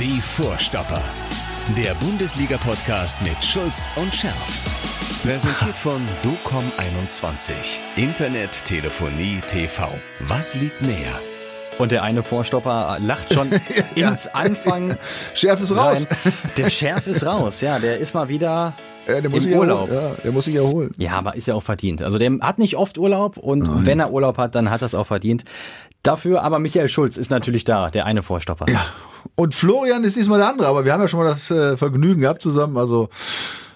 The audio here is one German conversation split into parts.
Die Vorstopper. Der Bundesliga-Podcast mit Schulz und Scherf. Präsentiert von DOCOM21. Internet, Telefonie, TV. Was liegt näher? Und der eine Vorstopper lacht schon Ja. ins Anfang. Schärf ist raus. rein. Der Schärf ist raus, ja. Der ist mal wieder Ja, der muss im sich Urlaub. Erholen. Ja, der muss sich erholen. Ja, aber ist ja auch verdient. Also der hat nicht oft Urlaub und wenn er Urlaub hat, dann hat er es auch verdient. Dafür aber Michael Schulz ist natürlich da, der eine Vorstopper. Ja. Und Florian ist diesmal der andere, aber wir haben ja schon mal das äh, Vergnügen gehabt zusammen. Also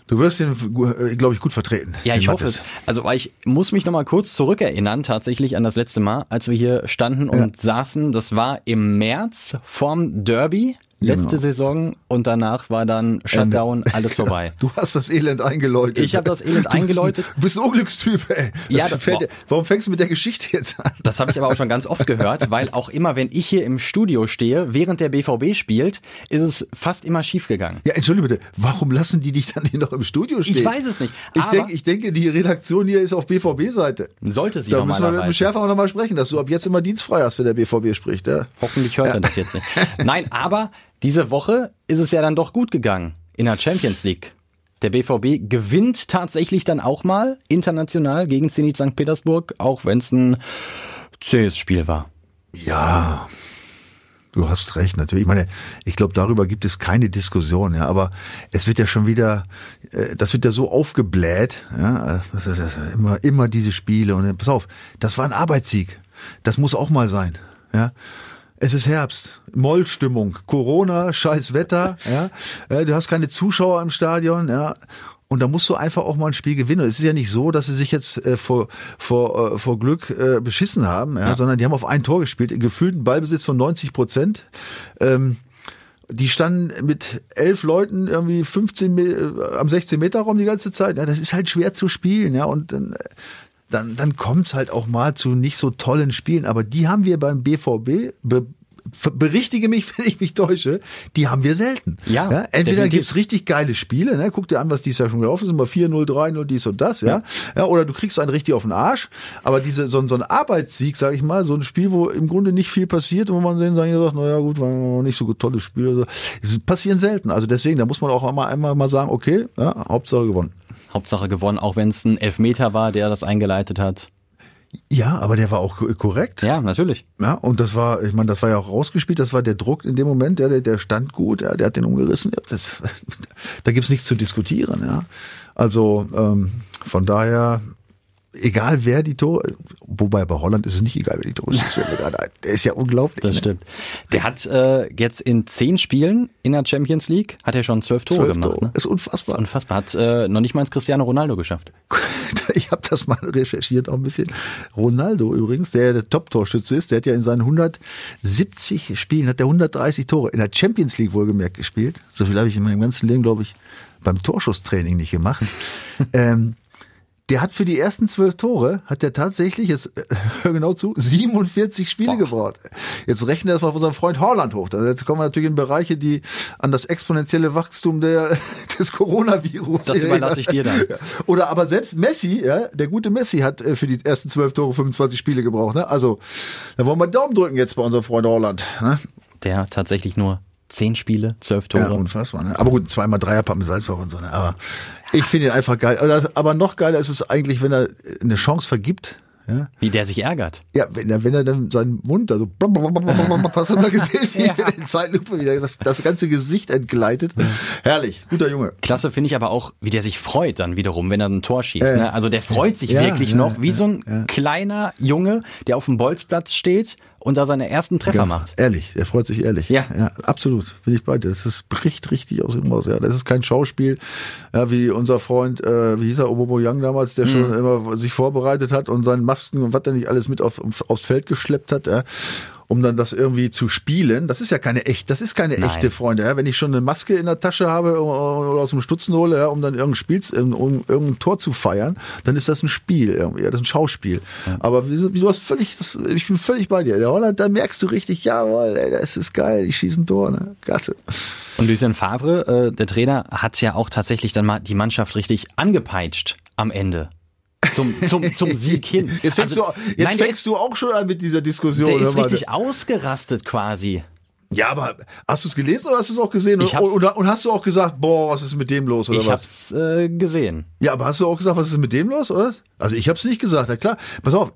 du wirst ihn, äh, glaube ich, gut vertreten. Ja, ich hoffe es. Also ich muss mich noch mal kurz zurückerinnern, tatsächlich an das letzte Mal, als wir hier standen und saßen. Das war im März vorm Derby, letzte Genau. Saison. Und danach war dann Shutdown, alles vorbei. Du hast das Elend eingeläutet. Ich hab das Elend Du bist ein- eingeläutet. Du bist ein Unglückstyp, ey. Ja, Das fällt Warum fängst du mit der Geschichte jetzt an? Das habe ich aber auch schon ganz oft gehört, weil auch immer, wenn ich hier im Studio stehe, während der BVB spielt, ist es fast immer schief gegangen. Ja, entschuldige bitte, warum lassen die dich dann hier noch im Studio stehen? Ich weiß es nicht. Ich denke, ich denke, die Redaktion hier ist auf BVB-Seite. sollte sie Da müssen wir mit dem. Schärfer auch nochmal sprechen, dass du ab jetzt immer dienstfrei hast, wenn der BVB spricht. Ja? Hoffentlich hört er das jetzt nicht. Nein, aber diese Woche ist es ja dann doch gut gegangen in der Champions League. Der BVB gewinnt tatsächlich dann auch mal international gegen Zenit St. Petersburg, auch wenn es ein zähes Spiel war. Ja, du hast recht, natürlich. Ich meine, ich glaube, darüber gibt es keine Diskussion, ja, aber es wird ja schon wieder, äh, das wird ja so aufgebläht, ja, immer, immer diese Spiele und äh, pass auf, das war ein Arbeitssieg. Das muss auch mal sein, ja. Es ist Herbst, Mollstimmung, Corona, scheiß Wetter, ja. Äh, Du hast keine Zuschauer im Stadion, ja. Und da musst du einfach auch mal ein Spiel gewinnen. Und es ist ja nicht so, dass sie sich jetzt äh, vor, vor, äh, vor Glück äh, beschissen haben, ja, sondern die haben auf ein Tor gespielt, gefühlten Ballbesitz von 90 Prozent. Ähm, die standen mit elf Leuten irgendwie 15 Me äh, am 16 Meter Raum die ganze Zeit. Ja, das ist halt schwer zu spielen, ja. Und dann, dann, dann kommt's halt auch mal zu nicht so tollen Spielen. Aber die haben wir beim BVB, be, berichtige mich, wenn ich mich täusche, die haben wir selten. Ja, entweder definitiv. gibt's richtig geile Spiele, ne? guck dir an, was dies Jahr schon gelaufen ist, immer 4-0, 3-0, dies und das, ja? ja. Oder du kriegst einen richtig auf den Arsch. Aber diese, so, ein- so ein Arbeitssieg, sag ich mal, so ein Spiel, wo im Grunde nicht viel passiert und wo man dann sagt, naja gut, war nicht so ein tolles Spiel. oder so. Passieren selten. Also deswegen, da muss man auch einmal, einmal mal sagen, okay, ja, Hauptsache gewonnen. Hauptsache gewonnen, auch wenn es ein Elfmeter war, der das eingeleitet hat. Ja, aber der war auch ko- korrekt. Ja, natürlich. Ja, und das war, ich meine, das war ja auch rausgespielt, das war der Druck in dem Moment, der, der stand gut, ja, der hat den umgerissen. Das, da gibt's nichts zu diskutieren, ja. Also ähm, von daher, egal wer die Tore, wobei bei Holland ist es nicht egal, wer die Tore schießt. Der ist ja unglaublich. Das ne? stimmt. Der hat äh, jetzt in zehn Spielen in der Champions League, hat er schon zwölf Tore Zwölf gemacht. Tore. Ne? Ist unfassbar. Unfassbar. Hat äh, noch nicht mal ins Cristiano Ronaldo geschafft. Ich habe das mal recherchiert auch ein bisschen. Ronaldo übrigens, der der Top-Torschütze ist, der hat ja in seinen 170 Spielen, hat der 130 Tore in der Champions League wohlgemerkt gespielt. So viel habe ich in meinem ganzen Leben, glaube ich, beim Torschusstraining nicht gemacht. ähm, der hat für die ersten zwölf Tore, hat der tatsächlich, jetzt äh, hör genau zu, 47 Spiele gebraucht. Jetzt rechnen wir das mal auf unseren Freund Horland hoch. Jetzt kommen wir natürlich in Bereiche, die an das exponentielle Wachstum der, des Coronavirus Das überlasse ich dir dann. Oder aber selbst Messi, ja, der gute Messi hat äh, für die ersten zwölf Tore 25 Spiele gebraucht. Ne? Also, da wollen wir Daumen drücken jetzt bei unserem Freund Holland. Ne? Der hat tatsächlich nur zehn Spiele, zwölf Tore. Ja, unfassbar. Ne? Aber gut, zweimal Dreierpapp mit Salzburg und so. Ne? Aber ich finde ihn einfach geil. Aber noch geiler ist es eigentlich, wenn er eine Chance vergibt. Ja, Wie der sich ärgert. ja wenn, er, wenn er dann seinen Mund da so, hast du mal gesehen, wie Ja. in Zeitlupe wieder das, das ganze Gesicht entgleitet. Herrlich, guter Junge. Klasse finde ich aber auch, wie der sich freut dann wiederum, wenn er ein Tor schießt. Ja. Ne? Also der freut sich Ja, wirklich noch, wie so ein kleiner Junge, der auf dem Bolzplatz steht und da seine ersten Treffer Ja, macht. Ehrlich, er freut sich ehrlich. Ja. ja absolut. Bin ich bei dir. Das ist, bricht richtig aus ihm raus. Ja, das ist kein Schauspiel, ja, wie unser Freund, äh, wie hieß er, Obobo Young damals, der Mhm. schon immer sich vorbereitet hat und seinen Masken und was er nicht alles mit auf, aufs Feld geschleppt hat, ja, um dann das irgendwie zu spielen. Das ist ja keine echt, das ist keine Nein. echte Freunde. Ja. Wenn ich schon eine Maske in der Tasche habe oder aus dem Stutzen hole, ja, um dann irgendein Spiel, um irgendein Tor zu feiern, dann ist das ein Spiel irgendwie. Ja, das ist ein Schauspiel. Aber wie, wie du hast völlig, das, ich bin völlig bei dir. Der Holland, da merkst du richtig, jawohl, ey, das ist geil, ich schieße ein Tor, ne? Klasse. Und Lucien Favre, äh, der Trainer, hat ja auch tatsächlich dann mal die Mannschaft richtig angepeitscht am Ende. Zum, zum, zum Sieg hin. Jetzt fängst, Also, du, jetzt nein, fängst du auch schon an mit dieser Diskussion. Der ist mal. richtig ausgerastet quasi. Ja, aber hast du es gelesen oder hast du es auch gesehen? Ich und, und, und, hast du auch gesagt, boah, was ist mit dem los oder ich was? Ich hab's äh, gesehen. Ja, aber hast du auch gesagt, was ist mit dem los, oder? Also ich hab's nicht gesagt, ja klar. Pass auf,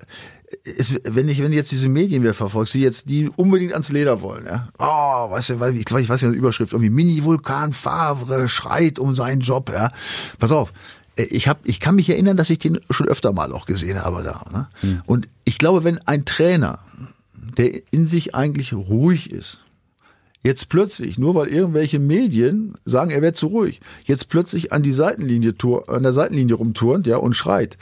es, wenn ich wenn ich jetzt diese Medien wieder verfolgst, die jetzt die unbedingt ans Leder wollen, ja. Oh, weißt du, ich, ich weiß ja die Überschrift irgendwie Mini-Vulkan Favre schreit um seinen Job, ja. Pass auf, ich hab, ich kann mich erinnern, dass ich den schon öfter mal auch gesehen habe da. Ne? Hm. Und ich glaube, wenn ein Trainer, der in sich eigentlich ruhig ist, jetzt plötzlich, nur weil irgendwelche Medien sagen, er wäre zu ruhig, jetzt plötzlich an die Seitenlinie an der Seitenlinie rumturnt, ja, und schreit,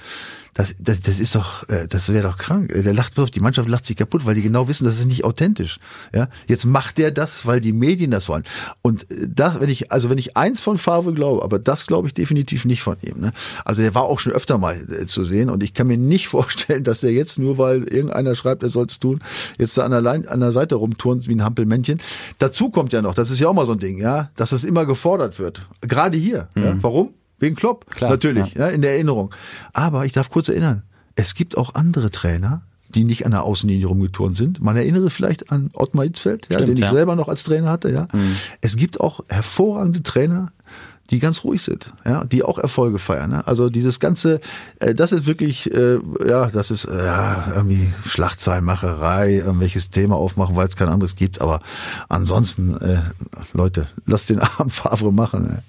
das, das, das ist doch, äh, das wäre doch krank. Der lacht, die Mannschaft lacht sich kaputt, weil die genau wissen, das ist nicht authentisch. Ja, jetzt macht der das, weil die Medien das wollen. Und äh, das, wenn ich, also wenn ich eins von Favre glaube, aber das glaube ich definitiv nicht von ihm. Ne? Also der war auch schon öfter mal äh, zu sehen und ich kann mir nicht vorstellen, dass der jetzt nur, weil irgendeiner schreibt, er soll es tun, jetzt da an der, Lein, an der Seite rumturnt wie ein Hampelmännchen. Dazu kommt ja noch, das ist ja auch mal so ein Ding, ja, dass es immer gefordert wird. Gerade hier. Mhm. Ja? Warum? Wegen Klopp, Klar, natürlich, ja. ja, in der Erinnerung. Aber ich darf kurz erinnern, es gibt auch andere Trainer, die nicht an der Außenlinie rumgeturnt sind. Man erinnere vielleicht an Ottmar Hitzfeld, ja, Stimmt, den ich ja. selber noch als Trainer hatte. Ja. Mhm. Es gibt auch hervorragende Trainer, die ganz ruhig sind, ja, die auch Erfolge feiern. Ne? Also dieses ganze, äh, das ist wirklich, äh, ja, das ist äh, ja irgendwie Schlagzeilenmacherei, irgendwelches Thema aufmachen, weil es kein anderes gibt. Aber ansonsten, äh, Leute, lasst den armen Favre machen. Ne?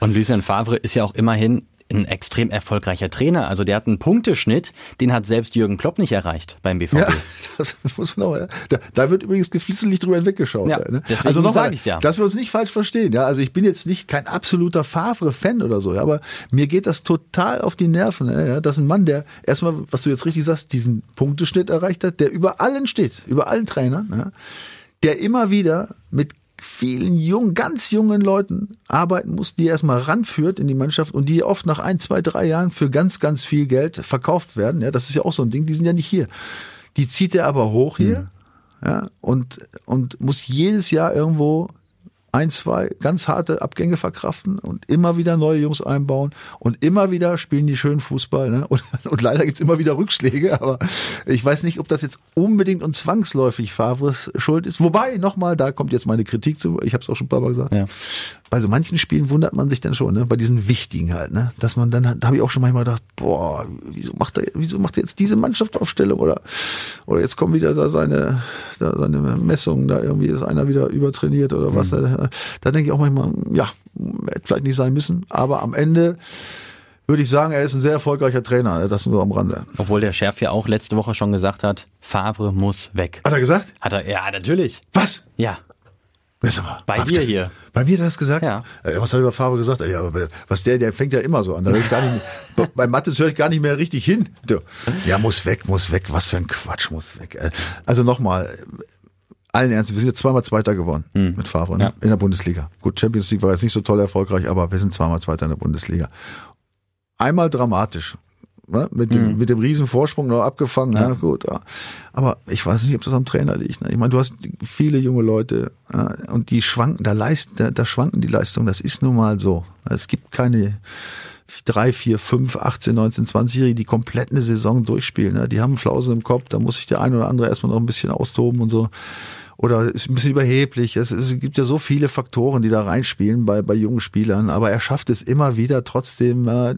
Und Lucien Favre ist ja auch immerhin ein extrem erfolgreicher Trainer. Also der hat einen Punkteschnitt, den hat selbst Jürgen Klopp nicht erreicht beim BVB. Ja, das muss man auch, ja. da, da wird übrigens geflissentlich drüber hinweggeschaut. Ja, ne? Also nochmal, ja. dass wir uns nicht falsch verstehen. Ja, also ich bin jetzt nicht kein absoluter Favre-Fan oder so, ja, aber mir geht das total auf die Nerven. Ja, dass ein Mann, der erstmal, was du jetzt richtig sagst, diesen Punkteschnitt erreicht hat, der über allen steht, über allen Trainern, ja, der immer wieder mit vielen jungen, ganz jungen Leuten arbeiten muss, die erstmal ranführt in die Mannschaft und die oft nach ein, zwei, drei Jahren für ganz, ganz viel Geld verkauft werden. Ja, das ist ja auch so ein Ding, die sind ja nicht hier. Die zieht er aber hoch hier, mhm. ja, und, und muss jedes Jahr irgendwo ein, zwei ganz harte Abgänge verkraften und immer wieder neue Jungs einbauen und immer wieder spielen die schön Fußball. Ne? Und, und leider gibt's immer wieder Rückschläge, aber ich weiß nicht, ob das jetzt unbedingt und zwangsläufig Favres Schuld ist. Wobei, nochmal, da kommt jetzt meine Kritik zu, ich habe es auch schon ein paar Mal gesagt. Ja bei so manchen Spielen wundert man sich dann schon, ne? bei diesen wichtigen halt, ne? dass man dann, da habe ich auch schon manchmal gedacht, boah, wieso macht er, wieso macht er jetzt diese Mannschaftsaufstellung oder oder jetzt kommen wieder da seine, da seine Messungen, da irgendwie ist einer wieder übertrainiert oder was. Mhm. Da, da denke ich auch manchmal, ja, hätte vielleicht nicht sein müssen, aber am Ende würde ich sagen, er ist ein sehr erfolgreicher Trainer, ne? das nur am Rande. Obwohl der Chef ja auch letzte Woche schon gesagt hat, Favre muss weg. Hat er gesagt? Hat er, ja, natürlich. Was? Ja. Bei dir hier. Bei mir hat er das gesagt? Ja. Äh, was hat er über Favre gesagt? Ja, aber was der, der fängt ja immer so an. Da ich gar nicht, bei Mattes höre ich gar nicht mehr richtig hin. Ja, muss weg, muss weg. Was für ein Quatsch, muss weg. Äh, also nochmal, allen Ernst, wir sind jetzt zweimal Zweiter geworden mhm. mit Favre ne? ja. in der Bundesliga. Gut, Champions League war jetzt nicht so toll erfolgreich, aber wir sind zweimal Zweiter in der Bundesliga. Einmal dramatisch, ne? mit, dem, mhm. mit dem riesen Vorsprung noch abgefangen. Ja. ja gut, ja. aber ich weiß nicht, ob das am Trainer liegt. Ne? Ich meine, du hast viele junge Leute ja, und die schwanken, da leisten, da, da schwanken die Leistungen. Das ist nun mal so. Es gibt keine drei, vier, fünf, 18, 19, 20-Jährige, die komplett eine Saison durchspielen. Ne? Die haben Flausen im Kopf, da muss sich der ein oder andere erstmal noch ein bisschen austoben und so oder ist ein bisschen überheblich. Es, es, gibt ja so viele Faktoren, die da reinspielen bei, bei jungen Spielern, aber er schafft es immer wieder trotzdem äh,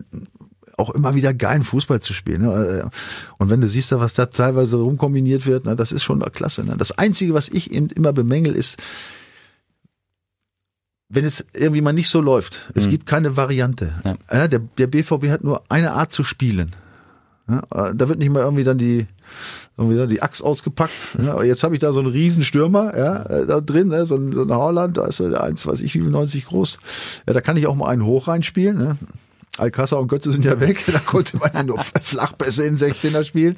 auch immer wieder geilen Fußball zu spielen. Ne? Und wenn du siehst, was da teilweise rumkombiniert wird, na, das ist schon klasse. Ne? Das Einzige, was ich eben immer bemängel, ist, wenn es irgendwie mal nicht so läuft. Es mhm. gibt keine Variante. Ja. der, der BVB hat nur eine Art zu spielen. Ja, da wird nicht mal irgendwie dann die irgendwie die Axt ausgepackt. Ja, jetzt habe ich da so einen riesen Stürmer ja, da drin, ne, so, ein, so ein Haaland, da ist er eins, weiß ich, wie 90 groß. Ja, da kann ich auch mal einen hoch reinspielen. Ne? Alcázar und Götze sind ja weg, da konnte man ja nur Flachpässe in 16er spielen.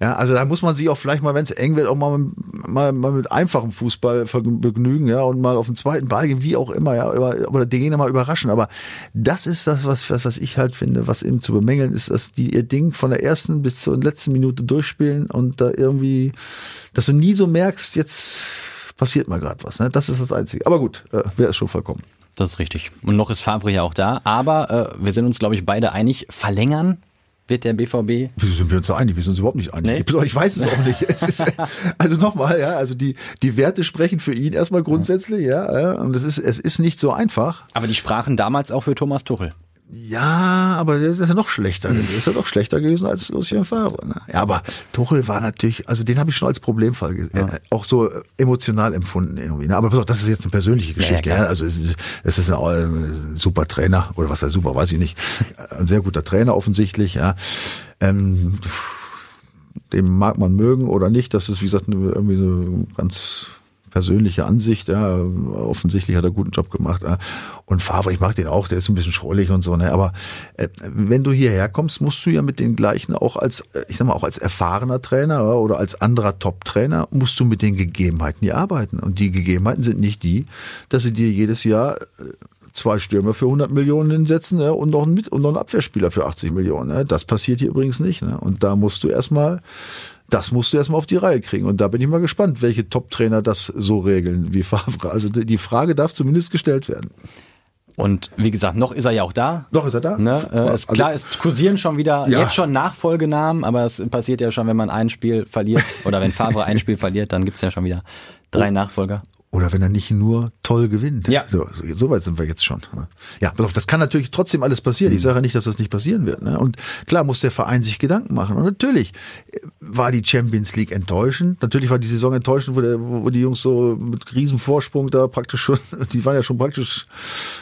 Ja, also da muss man sich auch vielleicht mal, wenn es eng wird, auch mal, mal, mal mit einfachem Fußball begnügen, ja, und mal auf den zweiten Ball gehen, wie auch immer, ja, oder den Gegner mal überraschen. Aber das ist das, was, was, was ich halt finde, was eben zu bemängeln ist, dass die ihr Ding von der ersten bis zur letzten Minute durchspielen und da irgendwie, dass du nie so merkst, jetzt passiert mal gerade was. Ne? Das ist das Einzige. Aber gut, äh, wäre es schon vollkommen. Das ist richtig. Und noch ist Favre ja auch da. Aber äh, wir sind uns, glaube ich, beide einig, verlängern wird der BVB. Wieso sind wir uns da einig? Wir sind uns überhaupt nicht einig. Nee? Ich weiß es auch nicht. Ist, also nochmal, ja, also die, die Werte sprechen für ihn erstmal grundsätzlich, ja, ja und es ist, es ist nicht so einfach. Aber die sprachen damals auch für Thomas Tuchel. Ja, aber der ist ja noch schlechter. Der ist ja noch schlechter gewesen als Lucien Favre. Ne? Ja, aber Tuchel war natürlich, also den habe ich schon als Problemfall ja. äh, auch so emotional empfunden irgendwie. Ne? Aber pass auf, das ist jetzt eine persönliche Geschichte. Ja, ja. Also es ist, es ist ein, ein super Trainer oder was heißt super, weiß ich nicht. Ein sehr guter Trainer offensichtlich. Ja. Ähm, dem mag man mögen oder nicht. Das ist wie gesagt irgendwie so ganz persönliche Ansicht. Ja, offensichtlich hat er guten Job gemacht. Ja. Und Favre, ich mag den auch, der ist ein bisschen schrullig und so. Ne? Aber äh, wenn du hierher kommst, musst du ja mit den gleichen auch als, äh, ich sag mal, auch als erfahrener Trainer oder als anderer Top-Trainer, musst du mit den Gegebenheiten hier arbeiten. Und die Gegebenheiten sind nicht die, dass sie dir jedes Jahr äh, zwei Stürmer für 100 Millionen hinsetzen ja, und, noch einen, und noch einen Abwehrspieler für 80 Millionen. Ja. Das passiert hier übrigens nicht. Ne? Und da musst du erstmal das musst du erstmal auf die Reihe kriegen. Und da bin ich mal gespannt, welche Top-Trainer das so regeln wie Favre. Also die Frage darf zumindest gestellt werden. Und wie gesagt, noch ist er ja auch da. Noch ist er da. Ne? Äh, es, also, klar, es kursieren schon wieder ja. jetzt schon Nachfolgenamen, aber es passiert ja schon, wenn man ein Spiel verliert oder wenn Favre ein Spiel verliert, dann gibt's ja schon wieder drei oh. Nachfolger. Oder wenn er nicht nur toll gewinnt. Ja. So, so weit sind wir jetzt schon. Ne? Ja, pass auf, das kann natürlich trotzdem alles passieren. Ich mhm. sage ja nicht, dass das nicht passieren wird. Ne? Und klar muss der Verein sich Gedanken machen. Und natürlich war die Champions League enttäuschend. Natürlich war die Saison enttäuschend, wo, der, wo die Jungs so mit Riesenvorsprung da praktisch schon, die waren ja schon praktisch,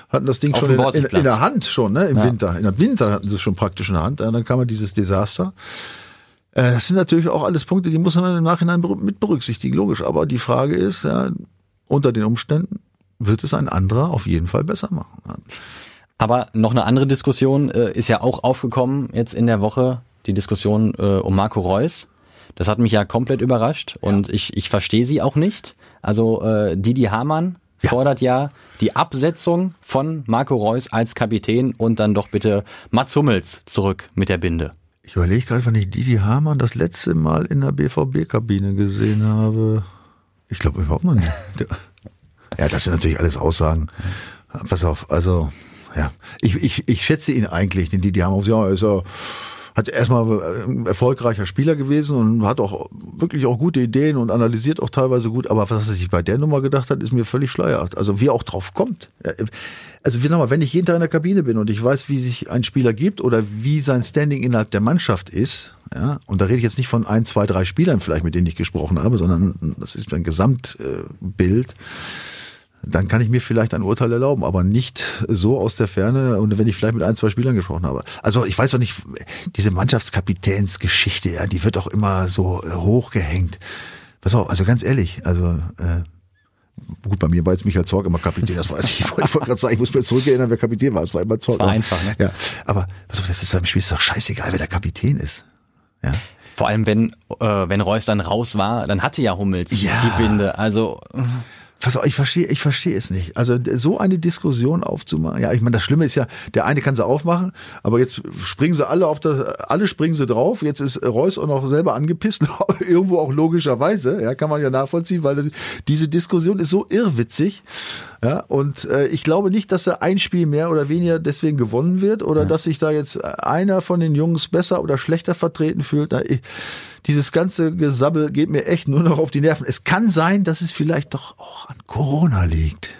hatten das Ding Auf schon in, in, in, der Hand schon, ne? Im ja. Winter. In der Winter hatten sie es schon praktisch in der Hand. Und dann kam ja dieses Desaster. Äh, das sind natürlich auch alles Punkte, die muss man im Nachhinein mit berücksichtigen, logisch. Aber die Frage ist, ja, unter den Umständen wird es ein anderer auf jeden Fall besser machen. Aber noch eine andere Diskussion äh, ist ja auch aufgekommen jetzt in der Woche, die Diskussion äh, um Marco Reus. Das hat mich ja komplett überrascht und ja. ich, ich verstehe sie auch nicht. Also äh, Didi Hamann ja. fordert ja die Absetzung von Marco Reus als Kapitän und dann doch bitte Mats Hummels zurück mit der Binde. Ich überlege gerade, wann ich Didi Hamann das letzte Mal in der BVB-Kabine gesehen habe. Ich glaube überhaupt noch nicht. ja, das sind natürlich alles Aussagen. Pass auf, also, ja. Ich, ich, ich schätze ihn eigentlich, denn die, die haben auch, ja, ist ja, hat erstmal ein erfolgreicher Spieler gewesen und hat auch wirklich auch gute Ideen und analysiert auch teilweise gut, aber was er sich bei der Nummer gedacht hat, ist mir völlig schleierhaft. Also wie er auch drauf kommt. Also wie nochmal, wenn ich jeden Tag in der Kabine bin und ich weiß, wie sich ein Spieler gibt oder wie sein Standing innerhalb der Mannschaft ist, ja, und da rede ich jetzt nicht von ein, zwei, drei Spielern vielleicht, mit denen ich gesprochen habe, sondern das ist ein Gesamtbild. Dann kann ich mir vielleicht ein Urteil erlauben, aber nicht so aus der Ferne und wenn ich vielleicht mit ein, zwei Spielern gesprochen habe. Also ich weiß doch nicht, diese Mannschaftskapitänsgeschichte, ja, die wird auch immer so hochgehängt. Pass auf, also ganz ehrlich, also äh, Gut, bei mir war jetzt Michael Zorg immer Kapitän, das weiß ich. Ich wollte gerade sagen, ich muss mir zurückerinnern, wer Kapitän war. Es war immer Zorg. War einfach, ne? Ja, aber pass auf, das ist beim Spiel ist doch scheißegal, wer der Kapitän ist. Ja. Vor allem, wenn, äh, wenn Reus dann raus war, dann hatte ja Hummels ja. die Binde. Also. Pass auf, ich verstehe, ich verstehe es nicht. Also so eine Diskussion aufzumachen. Ja, ich meine, das Schlimme ist ja, der eine kann sie aufmachen, aber jetzt springen sie alle auf das, alle springen sie drauf. Jetzt ist Reus auch noch selber angepisst, irgendwo auch logischerweise. Ja, kann man ja nachvollziehen, weil diese Diskussion ist so irrwitzig. Ja, und äh, ich glaube nicht, dass da ein Spiel mehr oder weniger deswegen gewonnen wird oder ja. dass sich da jetzt einer von den Jungs besser oder schlechter vertreten fühlt. Na, ich, dieses ganze Gesabbel geht mir echt nur noch auf die Nerven. Es kann sein, dass es vielleicht doch auch an Corona liegt.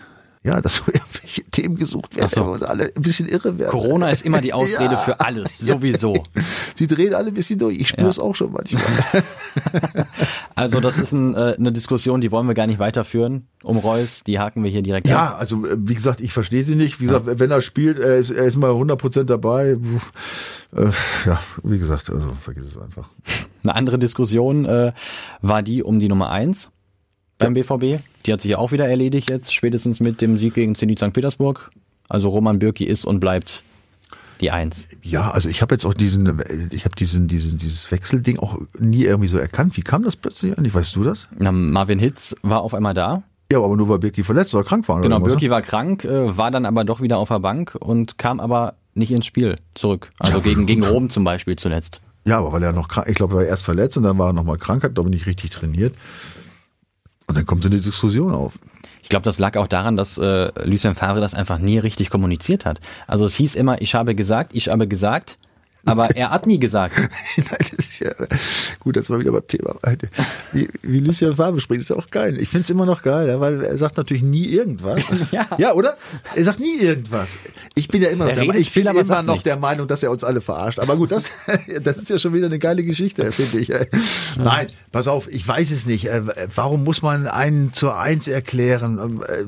Ja, dass so irgendwelche Themen gesucht werden, so. wo alle ein bisschen irre werden. Corona ist immer die Ausrede ja. für alles, sowieso. Sie drehen alle ein bisschen durch. Ich spüre es ja. auch schon manchmal. Also das ist ein, äh, eine Diskussion, die wollen wir gar nicht weiterführen um Reus. Die haken wir hier direkt Ja, ab. also äh, wie gesagt, ich verstehe sie nicht. Wie gesagt, wenn er spielt, er ist, er ist mal 100% dabei. Äh, ja, wie gesagt, also vergiss es einfach. Eine andere Diskussion äh, war die um die Nummer eins beim ja. BVB. Die hat sich ja auch wieder erledigt jetzt, spätestens mit dem Sieg gegen Zenit St. Petersburg. Also Roman Bürki ist und bleibt die Eins. Ja, also ich habe jetzt auch diesen, ich habe diesen, diesen, dieses Wechselding auch nie irgendwie so erkannt. Wie kam das plötzlich an? Weißt du das? Na, Marvin Hitz war auf einmal da. Ja, aber nur weil Birki verletzt oder krank war. Genau, oder Birki war krank, äh, war dann aber doch wieder auf der Bank und kam aber nicht ins Spiel zurück. Also gegen, gegen Rom zum Beispiel zuletzt. Ja, aber weil er noch krank, ich glaube, er war erst verletzt und dann war er nochmal krank, hat glaube ich nicht richtig trainiert. Und dann kommt so eine Diskussion auf. Ich glaube, das lag auch daran, dass äh, Lucien Favre das einfach nie richtig kommuniziert hat. Also es hieß immer, ich habe gesagt, ich habe gesagt, Aber er hat nie gesagt. Ja gut, das war wieder beim Thema. Wie, wie Lucien Favre spricht, ist auch geil. Ich finde es immer noch geil, weil er sagt natürlich nie irgendwas. Ja. ja, oder? Er sagt nie irgendwas. Ich bin ja immer noch, Er der, ich bin viel, immer noch nichts. der Meinung, dass er uns alle verarscht. Aber gut, das, das ist ja schon wieder eine geile Geschichte, finde ich. Nein, pass auf, ich weiß es nicht. Äh, Warum muss man einen zur Eins erklären? Ähm, äh,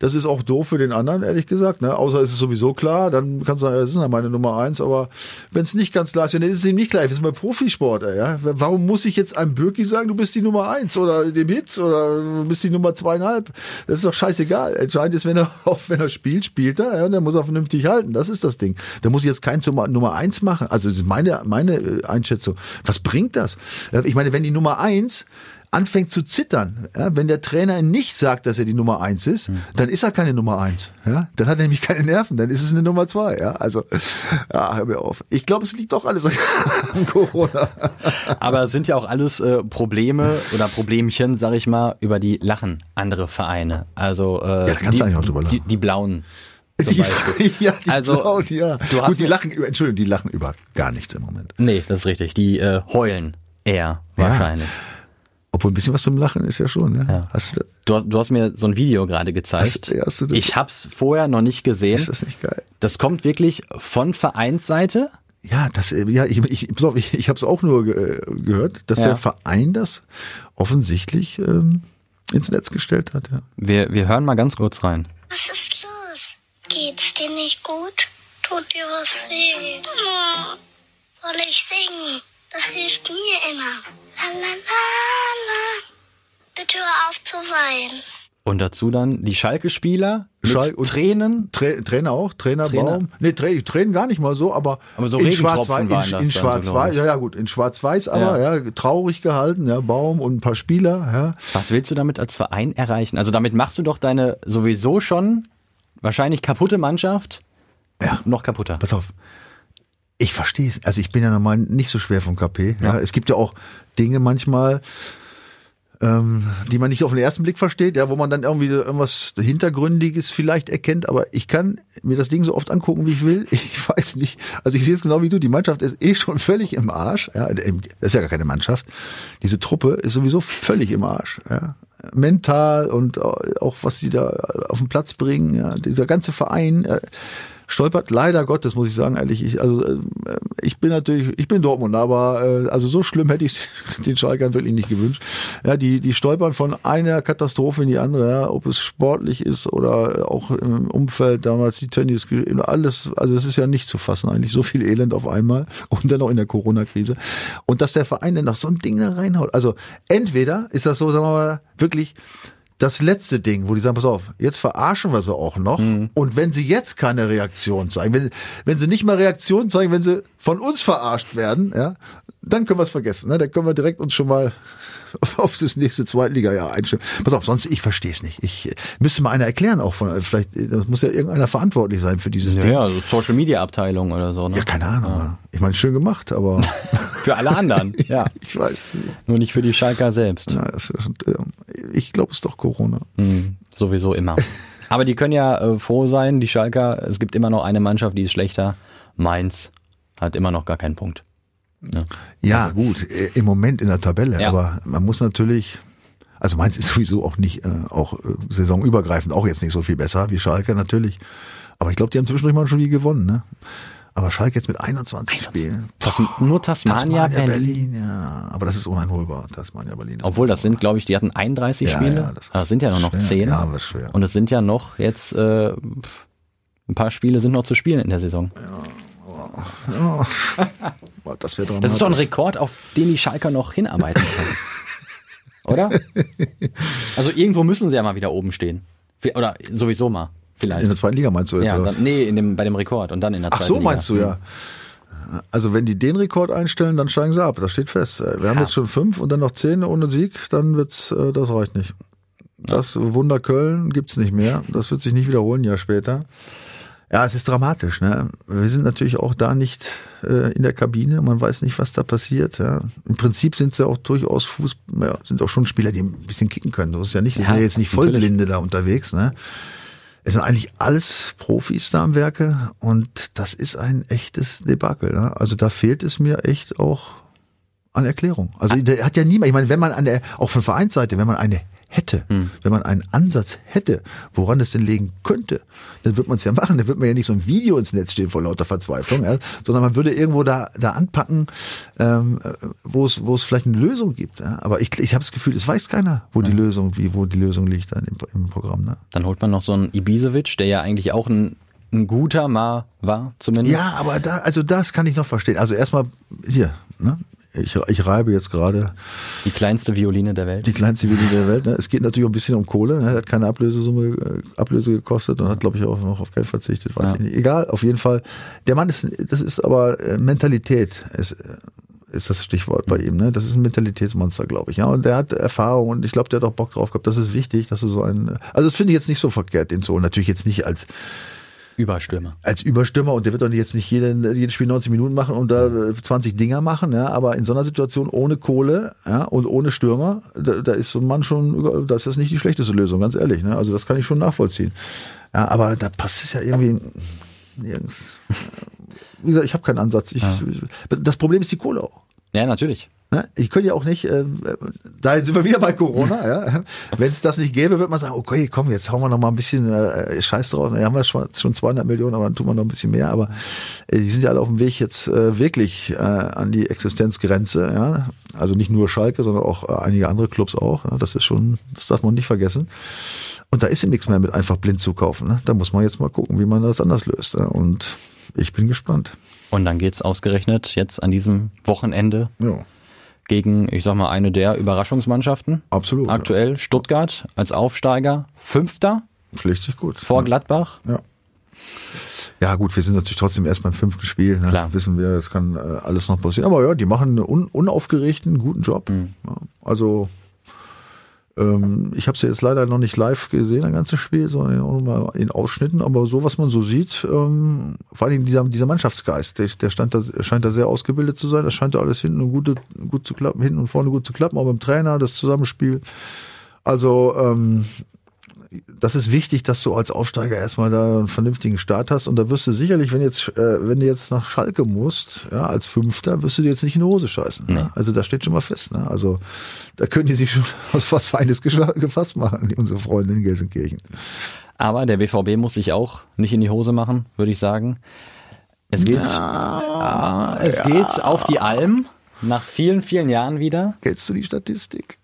Das ist auch doof für den anderen, ehrlich gesagt. Ne? Außer es ist sowieso klar, dann kannst du sagen, das ist ja meine Nummer eins. Aber wenn es nicht ganz klar ist, dann ist es ihm nicht klar. Wir sind beim Profisport. Ey, Ja? Warum muss ich jetzt einem Birki sagen, du bist die Nummer eins oder dem Hitz oder du bist die Nummer zweieinhalb? Das ist doch scheißegal. Entscheidend ist, wenn er, auch wenn er spielt, spielt er. Ja? Und dann muss er vernünftig halten. Das ist das Ding. Da muss ich jetzt keinen zur Nummer eins machen. Also das ist meine, meine äh, Einschätzung. Was bringt das? Ja, Ich meine, wenn die Nummer eins anfängt zu zittern, ja, wenn der Trainer nicht sagt, dass er die Nummer eins ist, dann ist er keine Nummer eins. Ja? Dann hat er nämlich keine Nerven, dann ist es eine Nummer zwei. Ja? Also, ja, hör mir auf. Ich glaube, es liegt doch alles an Corona. Aber es sind ja auch alles äh, Probleme oder Problemchen, sag ich mal, über die lachen andere Vereine. Also äh, da kannst die, du eigentlich auch drüber lachen. die, die Blauen zum Beispiel. ja, die Also, Blauen, ja. du hast Gut, die lachen über, Entschuldigung, die lachen über gar nichts im Moment. Nee, das ist richtig. Die äh, heulen eher wahrscheinlich. Obwohl ein bisschen was zum Lachen ist ja schon. Ne? Ja. Hast du, Du, hast- du hast mir so ein Video gerade gezeigt. Hast- hast du das- ich hab's vorher noch nicht gesehen. ist das nicht geil? Das kommt wirklich von Vereinsseite. Ja, das, äh, ja, ich, ich, ich, ich habe es auch nur ge gehört, dass Ja. der Verein das offensichtlich ähm, ins Netz gestellt hat. Ja. Wir, wir hören mal ganz kurz rein. Was ist los? Geht's dir nicht gut? Tut dir was weh? Soll ich singen? Das hilft mir immer. La la la la. Bitte hör auf zu weinen. Und dazu dann die Schalke-Spieler und- Tränen. Tra Trainer auch, Trainer, Trainer. Baum. Nee, Tra Tränen gar nicht mal so, aber, Aber so in Schwarz-Weiß, in, in Schwarz-Weiß, ja, ja, gut, in Schwarz-Weiß, aber ja. traurig gehalten, ja, Baum und ein paar Spieler, ja. Was willst du damit als Verein erreichen? Also damit machst du doch deine sowieso schon wahrscheinlich kaputte Mannschaft Ja. noch kaputter. Pass auf. Ich verstehe es. Also ich bin ja normal nicht so schwer vom KP. Ja. Ja. Es gibt ja auch Dinge manchmal, ähm, die man nicht auf den ersten Blick versteht, ja, wo man dann irgendwie irgendwas Hintergründiges vielleicht erkennt. Aber ich kann mir das Ding so oft angucken, wie ich will. Ich weiß nicht. Also ich sehe es genau wie du. Die Mannschaft ist eh schon völlig im Arsch. Ja, das ist ja gar keine Mannschaft. Diese Truppe ist sowieso völlig im Arsch. Ja. Mental und auch was die da auf den Platz bringen. Ja. Dieser ganze Verein. äh, stolpert leider Gottes, muss ich sagen, ehrlich. Ich, also äh, ich bin natürlich, ich bin Dortmund, aber äh, also so schlimm hätte ich den Schalkern wirklich nicht gewünscht. Ja, die die stolpern von einer Katastrophe in die andere, ja, ob es sportlich ist oder auch im Umfeld damals die Tennis, alles, also es ist ja nicht zu fassen eigentlich so viel Elend auf einmal und dann auch in der Corona-Krise und dass der Verein dann noch so ein Ding da reinhaut. Also entweder ist das so, sagen wir mal, wirklich das letzte Ding, wo die sagen, pass auf, jetzt verarschen wir sie auch noch. Und wenn sie jetzt keine Reaktion zeigen, wenn, wenn sie nicht mal Reaktion zeigen, wenn sie von uns verarscht werden, ja, dann können wir es vergessen. Ne? Dann können wir direkt uns schon mal auf das nächste Zweitliga-Jahr einstellen. Pass auf, sonst, ich verstehe es nicht. Ich müsste mal einer erklären auch von, vielleicht, das muss ja irgendeiner verantwortlich sein für dieses Ja, Ding. ja, also Social Media Abteilung oder so. Ne? Ja, keine Ahnung. Ich meine, schön gemacht, aber Für alle anderen, ja. ich weiß es nicht. Nur nicht für die Schalker selbst. Ja, es ist, äh, ich glaube, es ist doch Corona. Hm, sowieso immer. Aber die können ja äh, froh sein, die Schalker, es gibt immer noch eine Mannschaft, die ist schlechter. Mainz hat immer noch gar keinen Punkt. Ja, gut, äh, im Moment in der Tabelle, Ja. aber man muss natürlich, also Mainz ist sowieso auch nicht, äh, auch äh, saisonübergreifend auch jetzt nicht so viel besser wie Schalke natürlich. Aber ich glaube, die haben zwischendurch mal schon viel gewonnen, ne? Aber Schalke jetzt mit 21 Spielen. Tas nur Tasmania, Berlin. Berlin, ja. Aber das ist uneinholbar, Tasmania Berlin. Obwohl, das sind, glaube ich, die hatten 31 Ja, Spiele. ja, das das sind ja noch schwer. 10. Ja, aber schwer. Und es sind ja noch jetzt äh, ein paar Spiele sind noch zu spielen in der Saison. Boah, das wäre Das ist doch ein Rekord, auf den die Schalker noch hinarbeiten können. Oder? Also irgendwo müssen sie ja mal wieder oben stehen. Oder sowieso mal. Vielleicht. In der zweiten Liga meinst du jetzt? ja, oder dann, nee, in dem, bei dem Rekord und dann in der Ach zweiten so, Liga. meinst du ja. Also wenn die den Rekord einstellen, dann steigen sie ab. Das steht fest. Wir haben Ja. jetzt schon fünf und dann noch zehn ohne Sieg, dann wird's, äh, das reicht nicht. Das Wunder Köln gibt's nicht mehr. Das wird sich nicht wiederholen, ein Jahr später. Ja, es ist dramatisch. Ne? Wir sind natürlich auch da nicht äh, in der Kabine. Man weiß nicht, was da passiert. Ja. Im Prinzip sind sie auch durchaus Fuß, ja, sind auch schon Spieler, die ein bisschen kicken können. So ist ja nicht, die Ja, sind ja jetzt nicht natürlich. Vollblinde da unterwegs. Ne? Es sind eigentlich alles Profis da am Werke und das ist ein echtes Debakel. Ne? Also da fehlt es mir echt auch an Erklärung. Also der hat ja niemand, ich meine, wenn man an der, auch von Vereinsseite, wenn man eine hätte, Hm. wenn man einen Ansatz hätte, woran es denn liegen könnte, dann wird man es ja machen. Dann wird man ja nicht so ein Video ins Netz stehen vor lauter Verzweiflung, ja, sondern man würde irgendwo da, da anpacken, ähm, äh, wo es, wo es vielleicht eine Lösung gibt. Ja. Aber ich, ich habe das Gefühl, es weiß keiner, wo die Lösung, wie, wo die Lösung liegt dann im, im Programm. Ne? Dann holt man noch so einen Ibisevic, der ja eigentlich auch ein, ein guter Ma war, zumindest. Ja, aber da, also das kann ich noch verstehen. Also erstmal hier, ne? Ich, ich reibe jetzt gerade Die kleinste Violine der Welt. die kleinste Violine der Welt. Ne? Es geht natürlich auch ein bisschen um Kohle. Ne? Er hat keine Ablösesumme, äh, Ablöse gekostet und hat, glaube ich, auch noch auf Geld verzichtet. Weiß Ja. ich nicht. Egal, auf jeden Fall. Der Mann ist, das ist aber äh, Mentalität. Ist, äh, ist das Stichwort bei ihm, ne? Das ist ein Mentalitätsmonster, glaube ich. Ja, und der hat Erfahrung und ich glaube, der hat auch Bock drauf gehabt. Das ist wichtig, dass du so einen. Also das finde ich jetzt nicht so verkehrt, den zu holen. Natürlich jetzt nicht als Überstürmer. als Überstürmer und der wird doch jetzt nicht jeden, jedes Spiel 90 Minuten machen und da äh, 20 Dinger machen, ja, aber in so einer Situation ohne Kohle ja, und ohne Stürmer, da, da ist so ein Mann schon, das ist nicht die schlechteste Lösung, ganz ehrlich. Ne? Also das kann ich schon nachvollziehen. Ja, aber da passt es ja irgendwie nirgends. Wie gesagt, ich habe keinen Ansatz. Ich, Das Problem ist die Kohle auch. Ja, natürlich. Ne? Ich könnte ja auch nicht, äh, da sind wir wieder bei Corona, ja. Wenn es das nicht gäbe, würde man sagen, okay, komm, jetzt hauen wir noch mal ein bisschen äh, Scheiß drauf. Wir haben ja schon, schon 200 Millionen, aber dann tun wir noch ein bisschen mehr. Aber äh, die sind ja alle auf dem Weg jetzt äh, wirklich äh, an die Existenzgrenze. Ja? Also nicht nur Schalke, sondern auch äh, einige andere Clubs auch. Ja? Das ist schon, das darf man nicht vergessen. Und da ist ihm nichts mehr mit einfach blind zukaufen. Ne? Da muss man jetzt mal gucken, wie man das anders löst. Ja? Und ich bin gespannt. Und dann geht's ausgerechnet jetzt an diesem Wochenende Ja. gegen, ich sag mal, eine der Überraschungsmannschaften. Absolut, ja. Aktuell Stuttgart als Aufsteiger, Fünfter Schlicht sich gut. vor Gladbach. Ja. Ja, gut, wir sind natürlich trotzdem erst beim fünften Spiel. Ne? Klar. Wissen wir, es kann äh, alles noch passieren. Aber ja, die machen einen un unaufgeregten, guten Job. Ja, also, ähm, ich habe es ja jetzt leider noch nicht live gesehen, ein ganzes Spiel, sondern auch mal in Ausschnitten. Aber so, was man so sieht, ähm, vor allem dieser, dieser Mannschaftsgeist, der, der stand da, scheint da sehr ausgebildet zu sein. Das scheint da alles hinten gut, gut zu klappen, hinten und vorne gut zu klappen, auch beim Trainer, das Zusammenspiel. Also, ähm, das ist wichtig, dass du als Aufsteiger erstmal da einen vernünftigen Start hast. Und da wirst du sicherlich, wenn jetzt, äh, wenn du jetzt nach Schalke musst, ja, als Fünfter, wirst du dir jetzt nicht in die Hose scheißen. Ne? Also da steht schon mal fest. Ne? Also da können die sich schon was, was Feines gefasst machen, unsere Freunde in Gelsenkirchen. Aber der BVB muss sich auch nicht in die Hose machen, würde ich sagen. Es geht, ah, es geht auf die Alm nach vielen, vielen Jahren wieder. Kennst du die Statistik?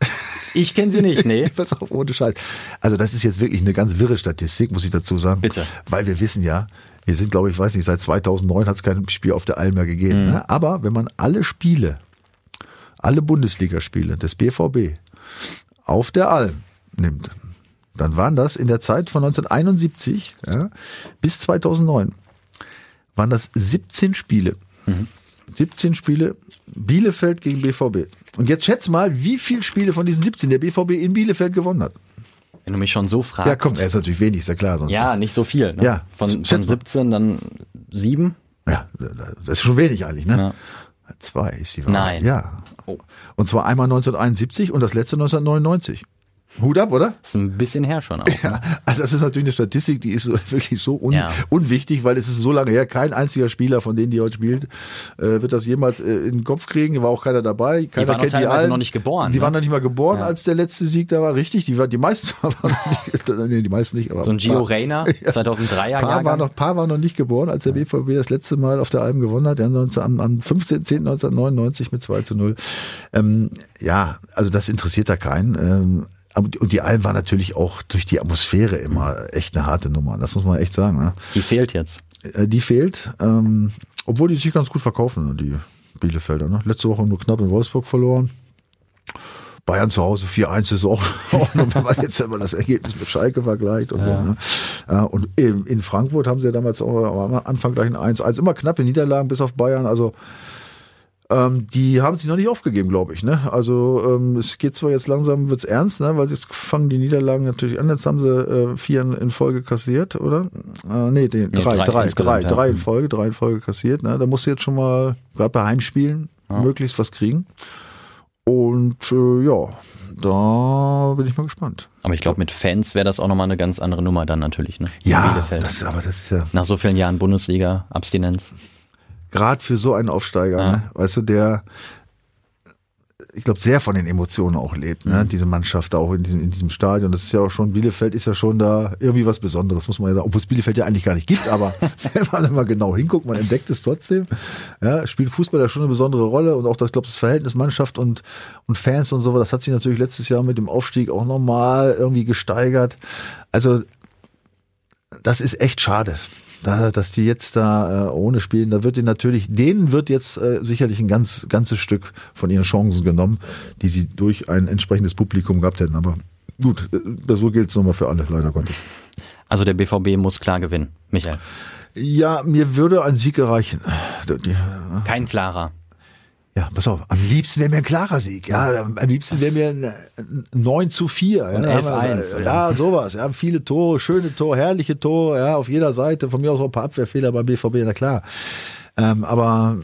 Ich kenne sie nicht, nee. Pass auf, ohne Scheiß. Also das ist jetzt wirklich eine ganz wirre Statistik, muss ich dazu sagen. Bitte. Weil wir wissen ja, wir sind, glaube ich, weiß nicht, seit 2009 hat es kein Spiel auf der Alm mehr gegeben. Ne? Aber wenn man alle Spiele, alle Bundesligaspiele des BVB auf der Alm nimmt, dann waren das in der Zeit von 1971 ja, bis 2009 waren das 17 Spiele. 17 Spiele Bielefeld gegen BVB. Und jetzt schätz mal, wie viele Spiele von diesen 17 der BVB in Bielefeld gewonnen hat. Wenn du mich schon so fragst. Ja, komm, er ist natürlich wenig, ist ja klar. Sonst Ja, nicht so viel. Ne? Ja, Von, von mal. 17 dann sieben. Ja, das ist schon wenig eigentlich, ne? Ja. Zwei ist die Wahrheit. Nein. Ja. Oh. Und zwar einmal 1971 und das letzte 1999. Hut ab, oder? Ist ein bisschen her schon auch. Ja, also das ist natürlich eine Statistik, die ist wirklich so un Ja. unwichtig, weil es ist so lange her, kein einziger Spieler von denen, die heute spielt, äh, wird das jemals äh, in den Kopf kriegen, war auch keiner dabei. Keiner waren auch kennt die teilweise allen. noch nicht geboren, Die ne? waren noch nicht mal geboren, Ja. als der letzte Sieg da war, richtig, die, war, die meisten waren noch nicht, nee, die meisten nicht, aber So ein Gio paar- Reyna, 2003er Paar Jahrgang. war noch, Paar war noch nicht geboren, als der BVB das letzte Mal auf der Alm gewonnen hat, ja, 19, am, am 15.10.1999 mit 2 zu 0. Ähm, ja, also das interessiert da keinen. Ähm, und die Alm war natürlich auch durch die Atmosphäre immer echt eine harte Nummer. Das muss man echt sagen. Ne? Die fehlt jetzt. Äh, Die fehlt, ähm, obwohl die sich ganz gut verkaufen, die Bielefelder. Ne? Letzte Woche nur knapp in Wolfsburg verloren. Bayern zu Hause 4-1 ist auch, wenn man jetzt immer das Ergebnis mit Schalke vergleicht und so. Ne? Ja, und in, in Frankfurt haben sie ja damals auch am Anfang gleich ein 1-1. Immer knappe Niederlagen bis auf Bayern. Also ähm, die haben sich noch nicht aufgegeben, glaube ich. Ne? Also ähm, es geht zwar jetzt langsam, wird's ernst, ne? weil jetzt fangen die Niederlagen natürlich an. Jetzt haben sie äh, vier in, in Folge kassiert, oder? Äh, nee, nee, drei, drei drei, drei, insgesamt, ja. drei in Folge, drei in Folge kassiert. Ne? Da musst du jetzt schon mal, gerade bei Heimspielen, möglichst was kriegen. Und äh, ja, da bin ich mal gespannt. Aber ich glaube, mit Fans wäre das auch nochmal eine ganz andere Nummer dann natürlich, ne? Ja, das, aber das ist ja Nach so vielen Jahren Bundesliga, Abstinenz. Gerade für so einen Aufsteiger, Ja. ne? weißt du, der, ich glaube, sehr von den Emotionen auch lebt, ne? Mhm. diese Mannschaft da auch in diesem, in diesem Stadion. Das ist ja auch schon, Bielefeld ist ja schon da irgendwie was Besonderes, muss man ja sagen. Obwohl es Bielefeld ja eigentlich gar nicht gibt, aber wenn man mal genau hinguckt, man entdeckt es trotzdem. Ja, spielt Fußball ja schon eine besondere Rolle und auch das, ich glaube, das Verhältnis Mannschaft und, und Fans und so, das hat sich natürlich letztes Jahr mit dem Aufstieg auch nochmal irgendwie gesteigert. Also, das ist echt schade. Da, dass die jetzt da äh, ohne spielen, da wird ihnen natürlich, denen wird jetzt äh, sicherlich ein ganz ganzes Stück von ihren Chancen genommen, die sie durch ein entsprechendes Publikum gehabt hätten. Aber gut, äh, so gilt es nochmal für alle, leider Gottes. Also der BVB muss klar gewinnen, Michael. Ja, mir würde ein Sieg erreichen. Die- Kein klarer. Ja, pass auf, am liebsten wäre mir ein klarer Sieg. Ja, am liebsten wäre mir ein, ein 9 zu 4. Ja, Und Da haben wir- 11-1, Ja, sowas. Ja, viele Tore, schöne Tore, herrliche Tore, ja, auf jeder Seite. Von mir aus auch ein paar Abwehrfehler beim BVB, na klar. Ähm, aber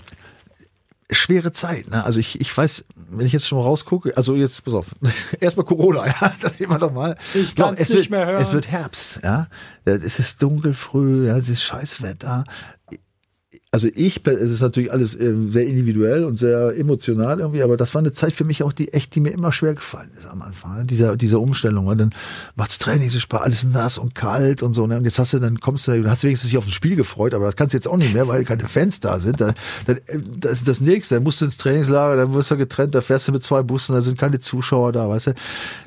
schwere Zeit. Ne? Also ich, ich weiß, wenn ich jetzt schon rausgucke, also jetzt, pass auf, erstmal Corona, ja, das sehen wir doch mal. Ich kann's es nicht wird, mehr hören. Es wird Herbst, ja. Es ist dunkel früh, ja, es ist Scheißwetter also ich, es ist natürlich alles äh, sehr individuell und sehr emotional irgendwie, aber das war eine Zeit für mich auch, die echt, die mir immer schwer gefallen ist am Anfang, ne? dieser, dieser Umstellung, weil dann macht's Training so Spaß, alles nass und kalt und so, ne? und jetzt hast du, dann kommst du, du hast wenigstens dich auf ein Spiel gefreut, aber das kannst du jetzt auch nicht mehr, weil keine Fans da sind, da, da, das ist das nächste, dann musst du ins Trainingslager, dann wirst du getrennt, da fährst du mit zwei Bussen, da sind keine Zuschauer da, weißt du,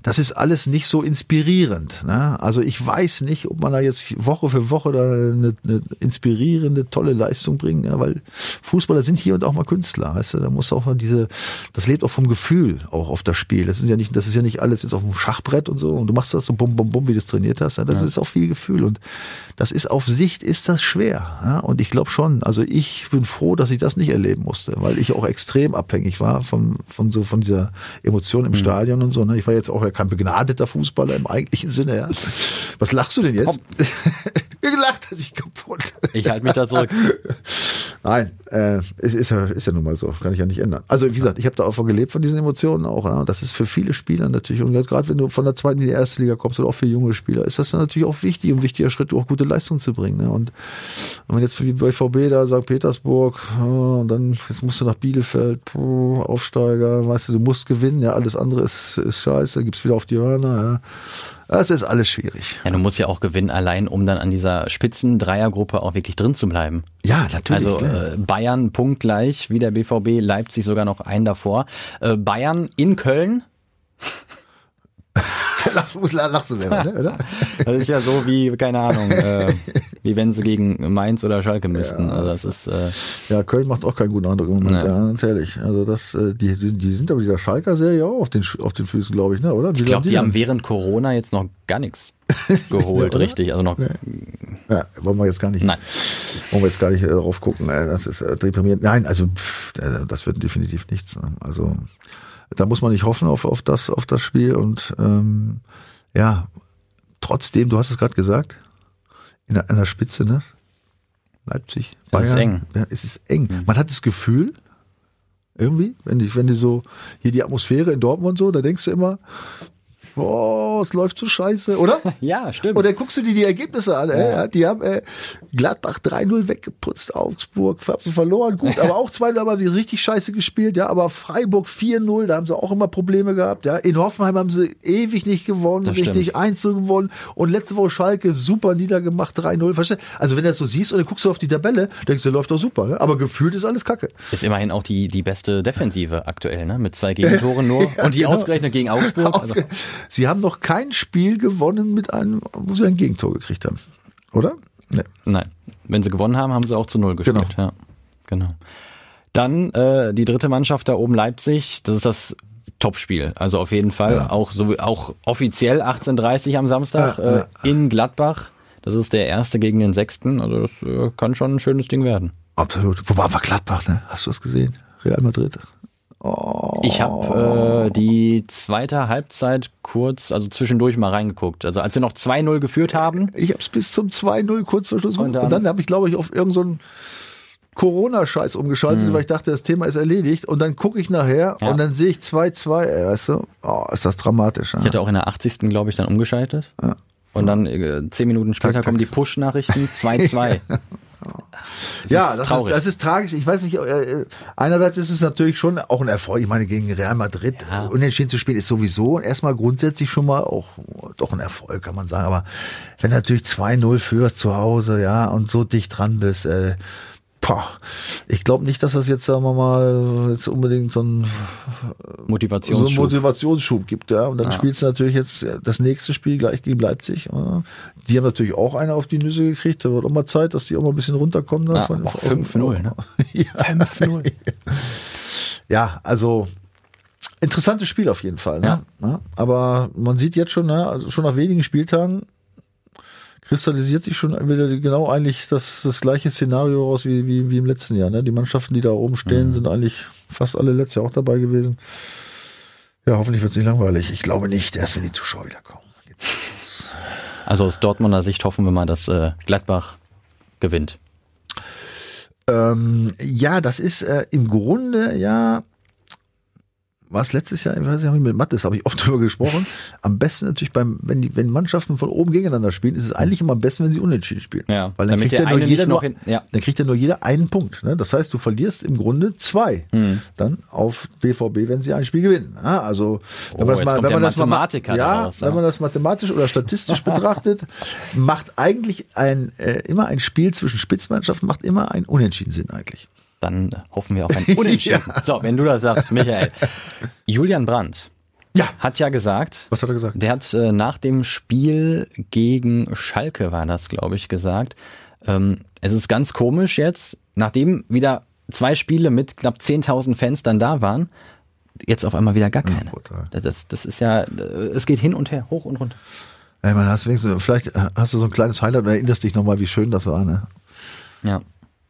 das ist alles nicht so inspirierend, ne? also ich weiß nicht, ob man da jetzt Woche für Woche da eine, eine inspirierende, tolle Leistung bringen, ja, weil Fußballer sind hier und auch mal Künstler, weißt du, da muss auch mal diese, das lebt auch vom Gefühl, auch auf das Spiel. Das ist ja nicht, das ist ja nicht alles jetzt auf dem Schachbrett und so und du machst das so bum bum bum, wie du es trainiert hast. Ja, das ist auch viel Gefühl und das ist auf Sicht ist das schwer. Ja, und ich glaube schon, also ich bin froh, dass ich das nicht erleben musste, weil ich auch extrem abhängig war von von so von dieser Emotion im Stadion und so. Ne? Ich war jetzt auch ja kein begnadeter Fußballer im eigentlichen Sinne. Ja. Was lachst du denn jetzt? Mir gelacht hat sich kaputt. Ich halte mich da zurück. Nein, äh, ist, ist, ja, ist ja nun mal so, kann ich ja nicht ändern. Also wie gesagt, ich habe da auch von gelebt, von diesen Emotionen auch. Ja. Das ist für viele Spieler natürlich, und gerade wenn du von der zweiten in die erste Liga kommst oder auch für junge Spieler, ist das natürlich auch wichtig, ein wichtiger Schritt, auch gute Leistung zu bringen. Ne. Und wenn jetzt wie bei VB da St. Petersburg, ja, und dann jetzt musst du nach Bielefeld, puh, Aufsteiger, weißt du, du musst gewinnen, ja, alles andere ist, ist scheiße, gibt's wieder auf die Hörner, ja. Das ist alles schwierig. Ja, du musst ja auch gewinnen allein, um dann an dieser Spitzen-Dreiergruppe auch wirklich drin zu bleiben. Ja, natürlich. Also äh, Bayern punktgleich wie der BVB, Leipzig sogar noch ein davor. Äh, Bayern in Köln, Lach, muss- lachst du selber, ne, oder? das ist ja so wie, keine Ahnung, äh, wie wenn sie gegen Mainz oder Schalke müssten. also das ist äh, Ja, Köln macht auch keinen guten Eindruck im Moment, ja, ganz ehrlich. Also das, äh, die, die, die sind aber dieser Schalker-Serie auch auf den, auf den Füßen, glaube ich, ne, oder? Wie Ich glaube, sind die haben während Corona jetzt noch gar nichts geholt, oder? richtig. Also noch. Ja, wollen wir jetzt gar nicht, Nein. wollen wir jetzt gar nicht äh, drauf gucken. Äh, das ist äh, deprimierend. Nein, also pff, äh, das wird definitiv nichts. Ne? Also da muss man nicht hoffen auf, auf das, auf das Spiel und ähm, ja, trotzdem, du hast es gerade gesagt, in der Spitze, ne? Leipzig, Es Bayern. ist eng. Ja, es ist eng. Man hat das Gefühl, irgendwie, wenn die, wenn die so, hier die Atmosphäre in Dortmund und so, da denkst du immer, boah, es läuft so scheiße, oder? Ja, stimmt. Und dann guckst du dir die Ergebnisse an. Äh, die haben äh, Gladbach 3-0 weggeputzt, Augsburg haben sie verloren, gut, aber auch 2-0 haben sie richtig scheiße gespielt, ja, aber Freiburg 4-0, da haben sie auch immer Probleme gehabt, ja. In Hoffenheim haben sie ewig nicht gewonnen, Das richtig 1 gewonnen und letzte Woche Schalke super niedergemacht, 3-0, verstehst? Also wenn du das so siehst und dann guckst du auf die Tabelle, denkst du, läuft doch super, ne? aber gefühlt ist alles kacke. Ist immerhin auch die, die beste Defensive aktuell, ne? Mit zwei Gegentoren nur. Ja, Und die genau. ausgerechnet gegen Augsburg. Also, Ausge- Sie haben noch kein Spiel gewonnen mit einem, wo sie ein Gegentor gekriegt haben, oder? Nee. nein. Wenn sie gewonnen haben, haben sie auch zu null gespielt. Genau. Ja, genau. Dann äh, die dritte Mannschaft da oben Leipzig. Das ist das Topspiel. Also auf jeden Fall. Ja. Auch, so, auch offiziell 18.30 am Samstag ja. äh, in Gladbach. Das ist der erste gegen den sechsten. Also das äh, kann schon ein schönes Ding werden. Absolut. Wobei war Gladbach, ne? Hast du das gesehen? Real Madrid. Oh. Ich habe äh, die zweite Halbzeit kurz, also zwischendurch mal reingeguckt. Also als wir noch 2-0 geführt haben, Ich hab's bis zum 2-0 kurz vor Schluss Und dann- dann, und dann habe ich, glaube ich, auf irgendeinen so Corona-Scheiß umgeschaltet, weil ich dachte, das Thema ist erledigt. Und dann gucke ich nachher Ja. und dann sehe ich 2-2, ey, weißt du? Oh, ist das dramatisch. Ja. Ich hatte auch in der 80. glaube ich dann umgeschaltet. Ja. Und dann äh, zehn Minuten später Tak, tak. kommen die Push-Nachrichten 2-2. Das ja, ist das, traurig. Ist, das ist tragisch. Ich weiß nicht, äh, einerseits ist es natürlich schon auch ein Erfolg. Ich meine, gegen Real Madrid Ja. unentschieden zu spielen ist sowieso erstmal grundsätzlich schon mal auch doch ein Erfolg, kann man sagen. Aber wenn du natürlich 2-0 führst zu Hause, ja, und so dicht dran bist, äh, Poh, ich glaube nicht, dass das jetzt, sagen wir mal, jetzt unbedingt so ein so einen Motivationsschub. Motivationsschub gibt, ja. Und dann Ja. spielst du natürlich jetzt das nächste Spiel gleich gegen Leipzig. Ja. Die haben natürlich auch eine auf die Nüsse gekriegt. Da wird auch mal Zeit, dass die auch mal ein bisschen runterkommen. Ja, von, boah, von- 5-0, ne? ja. 5-0. ja, also interessantes Spiel auf jeden Fall. Ne? Ja. Aber man sieht jetzt schon, ne, also schon nach wenigen Spieltagen kristallisiert sich schon wieder genau eigentlich das, das gleiche Szenario raus wie, wie, wie im letzten Jahr. Ne? Die Mannschaften, die da oben stehen, sind eigentlich fast alle letztes Jahr auch dabei gewesen. Ja, hoffentlich wird es nicht langweilig. Ich glaube nicht, erst wenn die Zuschauer wieder kommen. Also aus Dortmunder Sicht hoffen wir mal, dass äh, Gladbach gewinnt. Ähm, ja, das ist äh, im Grunde ja war es letztes Jahr, ich weiß nicht, mit Mattes habe ich oft drüber gesprochen. Am besten natürlich beim, wenn die, wenn Mannschaften von oben gegeneinander spielen, ist es eigentlich immer am besten, wenn sie unentschieden spielen. Ja, weil dann kriegt ja nur jeder noch hin- ja. dann kriegt ja nur jeder einen Punkt. Ne? Das heißt, du verlierst im Grunde zwei. Hm. Dann auf BVB, wenn sie ein Spiel gewinnen. Ja, also wenn Oh, man das jetzt mal, wenn man das mal, ja, wenn man das mathematisch oder statistisch betrachtet, macht eigentlich ein äh, immer ein Spiel zwischen Spitzmannschaften macht immer ein Unentschieden Sinn eigentlich. Dann hoffen wir auf ein Unentschieden. So, wenn du das sagst, Michael. Julian Brandt Ja. hat ja gesagt, Was hat er gesagt? der hat äh, nach dem Spiel gegen Schalke, war das, glaube ich, gesagt, ähm, es ist ganz komisch jetzt, nachdem wieder zwei Spiele mit knapp 10.000 Fans dann da waren, jetzt auf einmal wieder gar keine. brutal. Das, das ist ja, es geht hin und her, hoch und runter. Ey, man, hast wenigstens, vielleicht äh, hast du so ein kleines Highlight und erinnerst dich nochmal, wie schön das war, ne? Ja.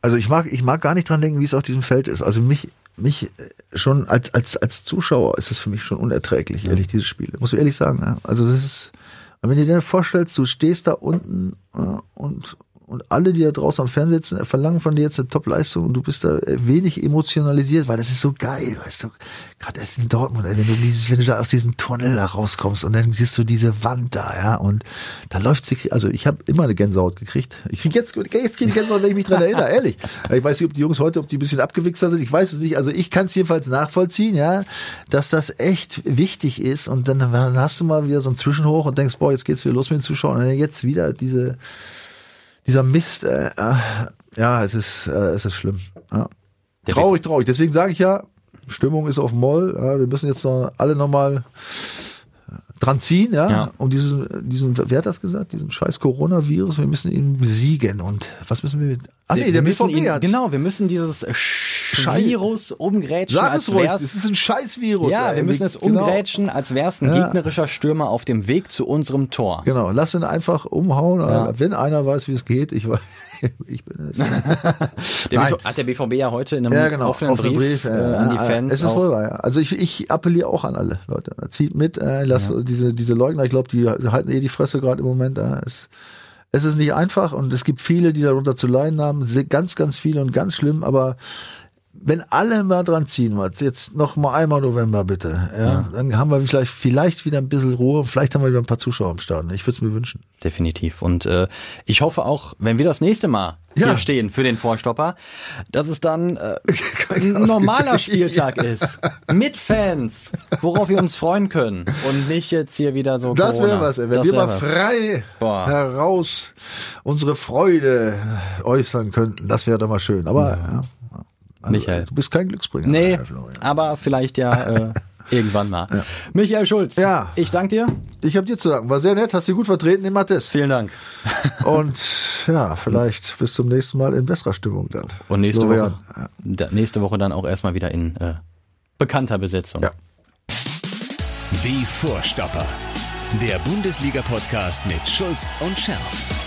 Also ich mag, ich mag gar nicht dran denken, wie es auf diesem Feld ist. Also mich, mich äh, schon als, als, als Zuschauer ist es für mich schon unerträglich, ehrlich, diese Spiele. Muss ich ehrlich sagen. Ja. Also das ist, wenn du dir vorstellst, du stehst da unten ja, und, und alle, die da draußen am Fernseher sitzen, verlangen von dir jetzt eine Top-Leistung und du bist da wenig emotionalisiert, weil das ist so geil, weißt du. Gerade erst in Dortmund, wenn du dieses, wenn du da aus diesem Tunnel da rauskommst und dann siehst du diese Wand da, ja, und da läuft sie, also ich habe immer eine Gänsehaut gekriegt. Ich krieg jetzt, jetzt krieg ich Gänsehaut, wenn ich mich dran erinnere, ehrlich. Ich weiß nicht, ob die Jungs heute, ob die ein bisschen abgewichster sind, ich weiß es nicht. Also ich kann es jedenfalls nachvollziehen, ja, dass das echt wichtig ist und dann, dann hast du mal wieder so ein Zwischenhoch und denkst, boah, jetzt geht's wieder los mit den Zuschauern und dann jetzt wieder diese, dieser Mist, äh, äh, ja, es ist, äh, es ist schlimm. Ja. Traurig, traurig. Deswegen sage ich ja, Stimmung ist auf Moll. Ja, wir müssen jetzt noch alle nochmal dran ziehen, ja, Ja. um diesen, diesen, wer hat das gesagt, diesen scheiß Coronavirus, wir müssen ihn besiegen und was müssen wir mit, ach nee, wir der müssen BVB ihn, hat's. genau, wir müssen dieses Sch Virus umgrätschen, Sag als es ruhig, wär's das ist ein scheiß Virus. Ja, ey. wir müssen es Genau. umgrätschen, als wäre es ein Ja. gegnerischer Stürmer auf dem Weg zu unserem Tor. Genau, lass ihn einfach umhauen, Ja. wenn einer weiß, wie es geht, ich weiß, ich bin es. Der hat der BVB ja heute in einem Ja, genau. offenen offenen Brief, äh, ja, an die ja, Fans. Es ist wohl wahr, ja. Also ich, ich appelliere auch an alle Leute. Zieht mit, äh, lasst diese, diese Leugner, ich glaube, die halten eh die Fresse gerade im Moment. Äh, es, es ist nicht einfach und es gibt viele, die darunter zu leiden haben. Ganz, ganz viele und ganz schlimm, aber wenn alle mal dran ziehen, was, jetzt noch mal einmal November bitte, ja, dann haben wir vielleicht, vielleicht wieder ein bisschen Ruhe und vielleicht haben wir wieder ein paar Zuschauer am Start. Ich würde es mir wünschen. Definitiv. Und äh, ich hoffe auch, wenn wir das nächste Mal Ja. hier stehen für den Vorstopper, dass es dann äh, ein normaler Spieltag ist. Mit Fans, worauf wir uns freuen können. Und nicht jetzt hier wieder so. Das wäre was, ey. wenn Das wir mal was. frei Boah. heraus unsere Freude äußern könnten, das wäre doch mal schön. Aber ja. Also, Michael. du bist kein Glücksbringer. Nee, aber vielleicht ja äh, irgendwann mal. Michael Schulz, Ja. ich danke dir. Ich habe dir zu sagen, war sehr nett, hast du gut vertreten in Mattes. Vielen Dank. Und ja, vielleicht bis zum nächsten Mal in besserer Stimmung dann. Und nächste Florian. Woche, da, nächste Woche dann auch erstmal wieder in äh, bekannter Besetzung. Ja. Die Vorstopper. Der Bundesliga-Podcast mit Schulz und Scherf.